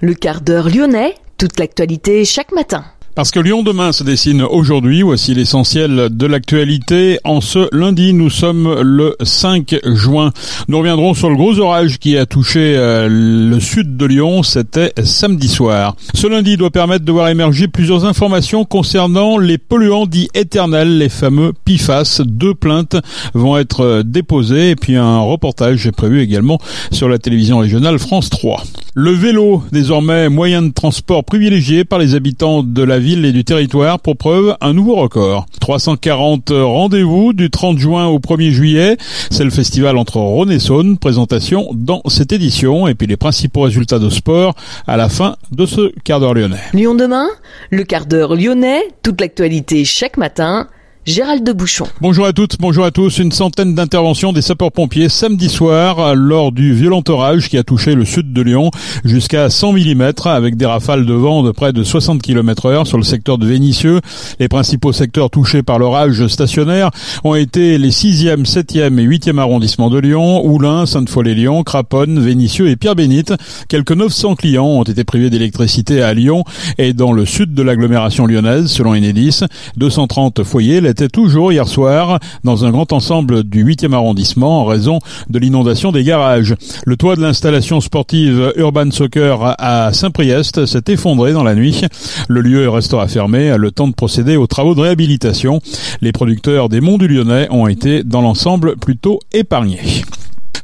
Le quart d'heure lyonnais, toute l'actualité chaque matin. Parce que Lyon demain se dessine aujourd'hui, voici l'essentiel de l'actualité. En ce lundi, nous sommes le 5 juin. Nous reviendrons sur le gros orage qui a touché euh, le sud de Lyon, c'était samedi soir. Ce lundi doit permettre de voir émerger plusieurs informations concernant les polluants dits éternels, les fameux PIFAS. Deux plaintes vont être déposées et puis un reportage est prévu également sur la télévision régionale France 3. Le vélo, désormais moyen de transport privilégié par les habitants de la ville et du territoire, pour preuve un nouveau record. 340 rendez-vous du 30 juin au 1er juillet. C'est le festival entre Rhône et Saône. Présentation dans cette édition et puis les principaux résultats de sport à la fin de ce quart d'heure lyonnais. Lyon demain, le quart d'heure lyonnais, toute l'actualité chaque matin Gérald de Bouchon. Bonjour à toutes, bonjour à tous. Une centaine d'interventions des sapeurs-pompiers samedi soir lors du violent orage qui a touché le sud de Lyon jusqu'à 100 mm avec des rafales de vent de près de 60 km heure sur le secteur de Vénissieux. Les principaux secteurs touchés par l'orage stationnaire ont été les 6e, 7e et 8e arrondissements de Lyon, Oulin, Sainte-Foy-les-Lyons, Craponne, Vénissieux et Pierre-Bénite. Quelques 900 clients ont été privés d'électricité à Lyon et dans le sud de l'agglomération lyonnaise selon Enedis. 230 foyers était toujours hier soir dans un grand ensemble du 8e arrondissement en raison de l'inondation des garages. Le toit de l'installation sportive Urban Soccer à Saint-Priest s'est effondré dans la nuit. Le lieu restera fermé le temps de procéder aux travaux de réhabilitation. Les producteurs des Monts du Lyonnais ont été dans l'ensemble plutôt épargnés.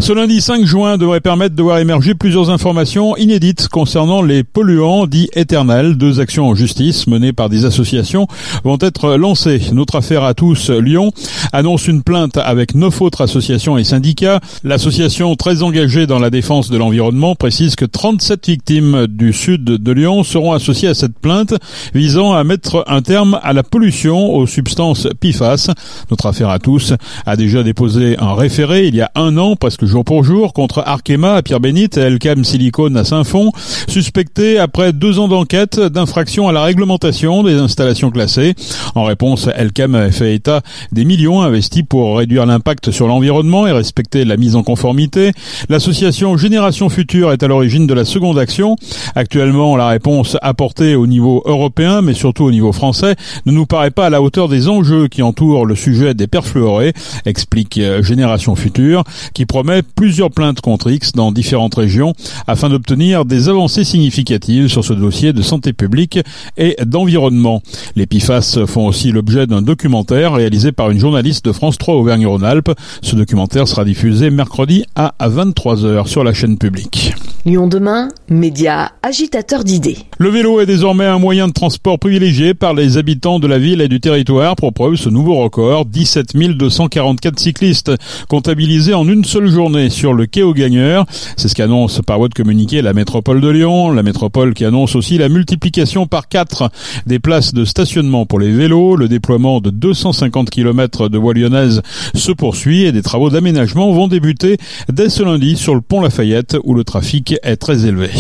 Ce lundi 5 juin devrait permettre de voir émerger plusieurs informations inédites concernant les polluants dits éternels. Deux actions en justice menées par des associations vont être lancées. Notre affaire à tous, Lyon, annonce une plainte avec neuf autres associations et syndicats. L'association très engagée dans la défense de l'environnement précise que 37 victimes du sud de Lyon seront associées à cette plainte visant à mettre un terme à la pollution aux substances PIFAS. Notre affaire à tous a déjà déposé un référé il y a un an, presque jour pour jour contre Arkema à Pierre-Bénite et Elcam Silicone à Saint-Fond, suspectés après deux ans d'enquête d'infraction à la réglementation des installations classées. En réponse, Elcam a fait état des millions investis pour réduire l'impact sur l'environnement et respecter la mise en conformité. L'association Génération Future est à l'origine de la seconde action. Actuellement, la réponse apportée au niveau européen, mais surtout au niveau français, ne nous paraît pas à la hauteur des enjeux qui entourent le sujet des perfluorés, explique Génération Future, qui promet plusieurs plaintes contre X dans différentes régions afin d'obtenir des avancées significatives sur ce dossier de santé publique et d'environnement. Les PIFAS font aussi l'objet d'un documentaire réalisé par une journaliste de France 3 Auvergne-Rhône-Alpes. Ce documentaire sera diffusé mercredi à 23h sur la chaîne publique. Lyon demain, média agitateur d'idées. Le vélo est désormais un moyen de transport privilégié par les habitants de la ville et du territoire. Pour preuve, ce nouveau record, 17 244 cyclistes comptabilisés en une seule journée sur le quai aux gagneurs. C'est ce qu'annonce par voie de communiqué la métropole de Lyon. La métropole qui annonce aussi la multiplication par 4 des places de stationnement pour les vélos. Le déploiement de 250 km de voies lyonnaises se poursuit et des travaux d'aménagement vont débuter dès ce lundi sur le pont Lafayette où le trafic est très élevé.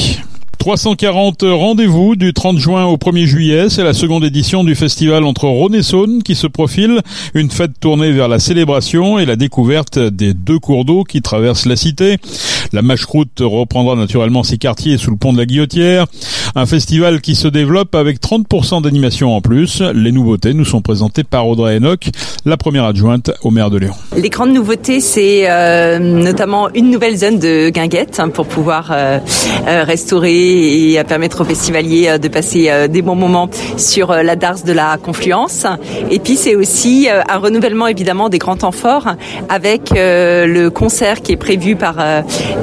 340 rendez-vous du 30 juin au 1er juillet. C'est la seconde édition du festival entre Rhône et Saône qui se profile. Une fête tournée vers la célébration et la découverte des deux cours d'eau qui traversent la cité. La mâche-croûte reprendra naturellement ses quartiers sous le pont de la Guillotière. Un festival qui se développe avec 30% d'animation en plus. Les nouveautés nous sont présentées par Audrey Enoch, la première adjointe au maire de Lyon. Les grandes nouveautés, c'est euh, notamment une nouvelle zone de guinguettes hein, pour pouvoir euh, euh, restaurer et permettre aux festivaliers de passer des bons moments sur la darse de la Confluence. Et puis c'est aussi un renouvellement évidemment des grands temps forts avec le concert qui est prévu par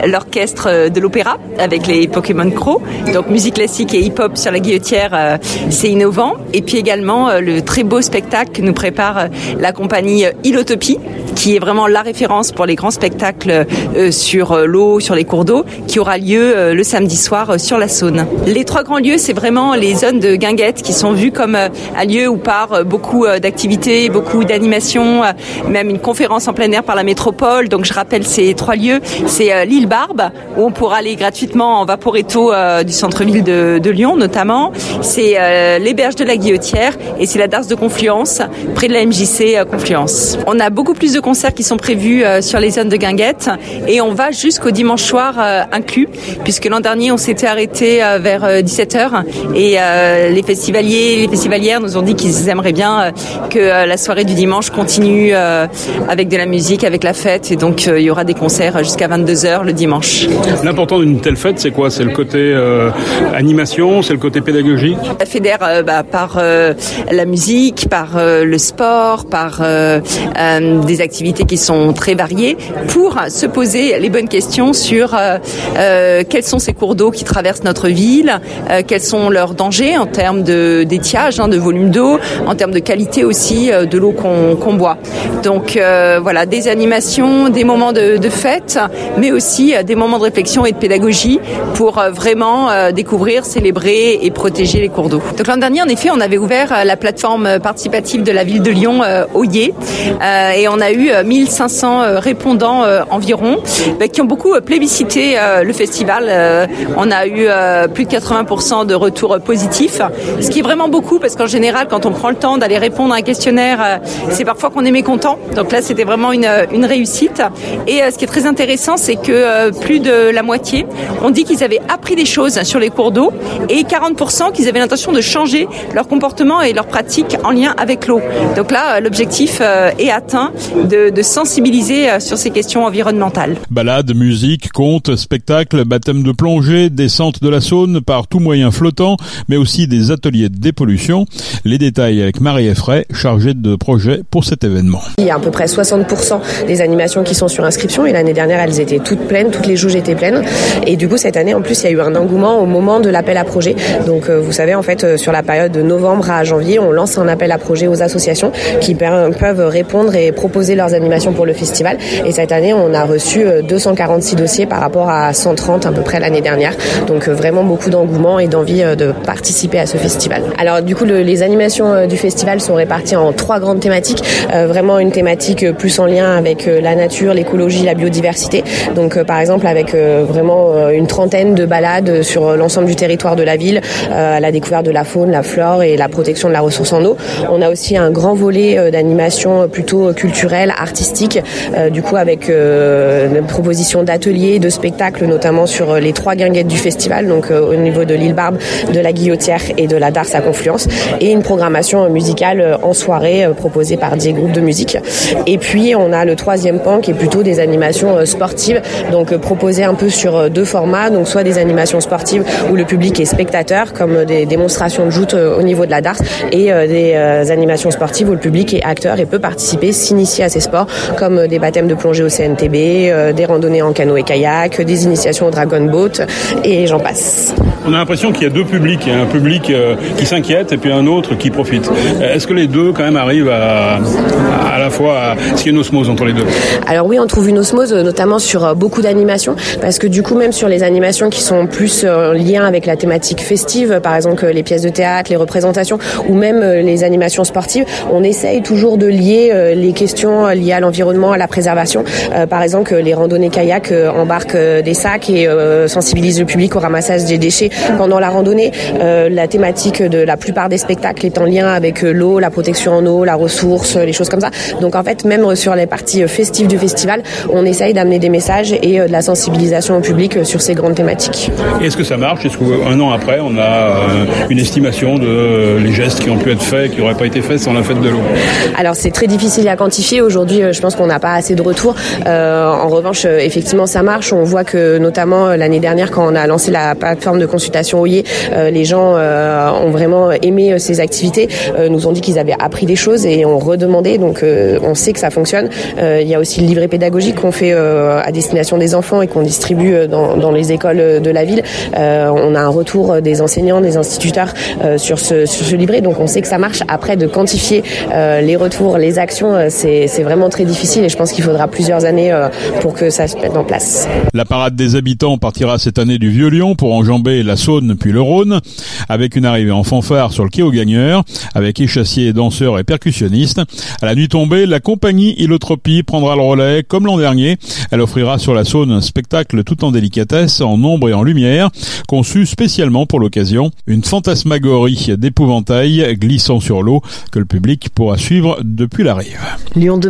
l'orchestre de l'opéra avec les Pokémon Crow. Donc musique classique et hip-hop sur la guillotière, c'est innovant. Et puis également le très beau spectacle que nous prépare la compagnie Ilotopie qui est vraiment la référence pour les grands spectacles sur l'eau, sur les cours d'eau, qui aura lieu le samedi soir sur la Saône. Les trois grands lieux, c'est vraiment les zones de guinguettes qui sont vues comme euh, un lieu où part euh, beaucoup euh, d'activités, beaucoup d'animations, même une conférence en plein air par la métropole. Donc je rappelle ces trois lieux. C'est l'île Barbe, où on pourra aller gratuitement en vaporetto du centre-ville de, Lyon notamment. C'est les de la Guillotière et c'est la Darse de Confluence, près de la MJC Confluence. On a beaucoup plus de concerts qui sont prévus sur les zones de guinguettes et on va jusqu'au dimanche soir inclus, puisque l'an dernier on s'était arrêté vers 17h et les festivaliers, les festivalières nous ont dit qu'ils aimeraient bien que la soirée du dimanche continue avec de la musique, avec la fête. Et donc il y aura des concerts jusqu'à 22h le dimanche. L'important d'une telle fête, c'est quoi? C'est le côté animation, c'est le côté pédagogique? La fédère bah, par la musique, par le sport, par des activités qui sont très variées pour se poser les bonnes questions sur quels sont ces cours d'eau qui traversent notre ville, quels sont leurs dangers en termes de d'étiage, hein, de volume d'eau, en termes de qualité aussi de l'eau qu'on boit. Donc voilà, des animations, des moments de, de fête, mais aussi des moments de réflexion et de pédagogie pour vraiment découvrir, célébrer et protéger les cours d'eau. Donc l'an dernier, en effet, on avait ouvert la plateforme participative de la ville de Lyon, Oyer, et on a eu 1500 répondants environ, bah, qui ont beaucoup plébiscité le festival. on a eu plus de 80% de retours positifs, ce qui est vraiment beaucoup parce qu'en général, quand on prend le temps d'aller répondre à un questionnaire, c'est parfois qu'on est mécontent. Donc là, c'était vraiment une, une réussite. Et ce qui est très intéressant, c'est que plus de la moitié ont dit qu'ils avaient appris des choses sur les cours d'eau et 40% qu'ils avaient l'intention de changer leur comportement et leurs pratiques en lien avec l'eau. Donc là, l'objectif est atteint de, de sensibiliser sur ces questions environnementales. Balade, musique, contes, spectacles, baptême de plongée, descente de la Saône par tout moyen flottant, mais aussi des ateliers de dépollution. Les détails avec Marie Effray, chargée de projet pour cet événement. Il y a à peu près 60% des animations qui sont sur inscription et l'année dernière elles étaient toutes pleines, toutes les jauges étaient pleines. Et du coup cette année en plus il y a eu un engouement au moment de l'appel à projet. Donc euh, vous savez en fait euh, sur la période de novembre à janvier on lance un appel à projet aux associations qui peuvent répondre et proposer leurs animations pour le festival. Et cette année on a reçu 246 euh, dossiers par rapport à 130 à peu près l'année dernière. Donc vraiment beaucoup d'engouement et d'envie de participer à ce festival. Alors du coup le, les animations du festival sont réparties en trois grandes thématiques. Euh, vraiment une thématique plus en lien avec la nature, l'écologie, la biodiversité. Donc par exemple avec vraiment une trentaine de balades sur l'ensemble du territoire de la ville à la découverte de la faune, la flore et la protection de la ressource en eau. On a aussi un grand volet d'animation plutôt culturelle, artistique, du coup avec une proposition d'ateliers, de spectacles, notamment sur les trois guinguettes du festival, donc au niveau de l'île Barbe, de la Guillotière et de la Darse à Confluence, et une programmation musicale en soirée proposée par des groupes de musique. Et puis on a le troisième pan qui est plutôt des animations sportives, donc proposées un peu sur deux formats, donc soit des animations sportives où le public est spectateur, comme des démonstrations de joute au niveau de la Darse, et des animations sportives où le public est acteur et peut participer, s'initier à ces sports, comme des baptêmes de plongée au CNTB, des randonnées en canot et kayak, des initiations au dragon boat, et j'en passe. On a l'impression qu'il y a deux publics, a un public qui s'inquiète et puis un autre qui profite. Est-ce que les deux quand même arrivent à, à la fois à... Est-ce qu'il y a une osmose entre les deux? Alors oui, on trouve une osmose notamment sur beaucoup d'animations, parce que du coup même sur les animations qui sont plus en lien avec la thématique festive, par exemple les pièces de théâtre, les représentations, ou même les animations sportives, on essaye toujours de lier les questions liées à l'environnement, à la préservation. Par exemple, les randonnées kayak embarquent des sacs et sensibilisent le public au ramassage des déchets pendant la randonnée. La thématique de la plupart des spectacles est en lien avec l'eau, la protection en eau, la ressource, les choses comme ça. Donc en fait, même sur les parties festives du festival, on essaye d'amener des messages et de la sensibilisation au public sur ces grandes thématiques. Est-ce que ça marche? Est-ce qu'un an après, on a une estimation de les gestes qui ont pu être faits, qui n'auraient pas été faits sans la fête de l'eau? Alors c'est très difficile à quantifier. Aujourd'hui, je pense qu'on n'a pas assez de retours. Euh, en revanche, effectivement, ça marche. On voit que notamment l'année dernière, quand on a lancé la plateforme de consultation OIE, euh, les gens euh, ont vraiment aimé ces activités, nous ont dit qu'ils avaient appris des choses et ont redemandé. Donc on sait que ça fonctionne. il y a aussi le livret pédagogique qu'on fait à destination des enfants et qu'on distribue dans, dans, les écoles de la ville. on a un retour des enseignants, des instituteurs sur ce, sur ce livret. Donc on sait que ça marche. Après, de quantifier euh, les retours, les actions, euh, c'est vraiment très difficile et je pense qu'il faudra plusieurs années euh, pour que ça se mette en place. La parade des habitants partira cette année du Vieux-Lyon pour enjamber la Saône puis le Rhône, avec une arrivée en fanfare sur le quai aux gagneurs, avec échassiers, danseurs et percussionnistes. À la nuit tombée, la compagnie Ilotropie prendra le relais comme l'an dernier. Elle offrira sur la Saône un spectacle tout en délicatesse, en ombre et en lumière, conçu spécialement pour l'occasion. Une fantasmagorie d'épouvantail glissant sur l'eau que le public pourra suivre depuis la rive. Lyon 2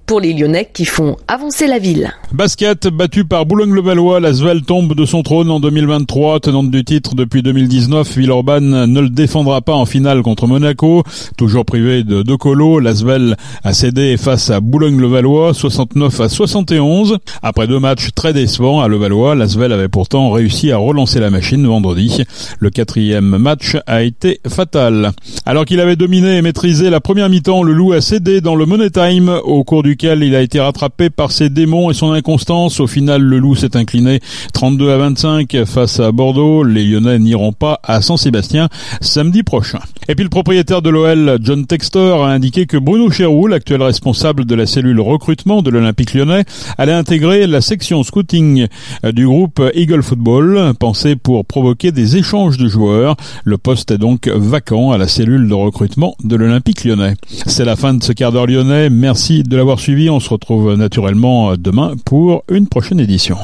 pour les Lyonnais qui font avancer la ville. Basket, battu par Boulogne-le-Valois, Lasvel tombe de son trône en 2023, tenante du titre depuis 2019. Villeurbanne ne le défendra pas en finale contre Monaco. Toujours privé de De Colo, Lasvel a cédé face à Boulogne-le-Valois, 69 à 71. Après deux matchs très décevants à Levallois, Lasvel avait pourtant réussi à relancer la machine vendredi. Le quatrième match a été fatal. Alors qu'il avait dominé et maîtrisé la première mi-temps, le Loup a cédé dans le Money Time au cours du il a été rattrapé par ses démons et son inconstance. Au final, le loup s'est incliné 32 à 25 face à Bordeaux. Les Lyonnais n'iront pas à Saint-Sébastien samedi prochain. Et puis le propriétaire de l'OL, John Textor, a indiqué que Bruno Chéroux, l'actuel responsable de la cellule recrutement de l'Olympique lyonnais, allait intégrer la section scouting du groupe Eagle Football, pensé pour provoquer des échanges de joueurs. Le poste est donc vacant à la cellule de recrutement de l'Olympique lyonnais. C'est la fin de ce quart d'heure lyonnais. Merci de l'avoir On se retrouve naturellement demain pour une prochaine édition.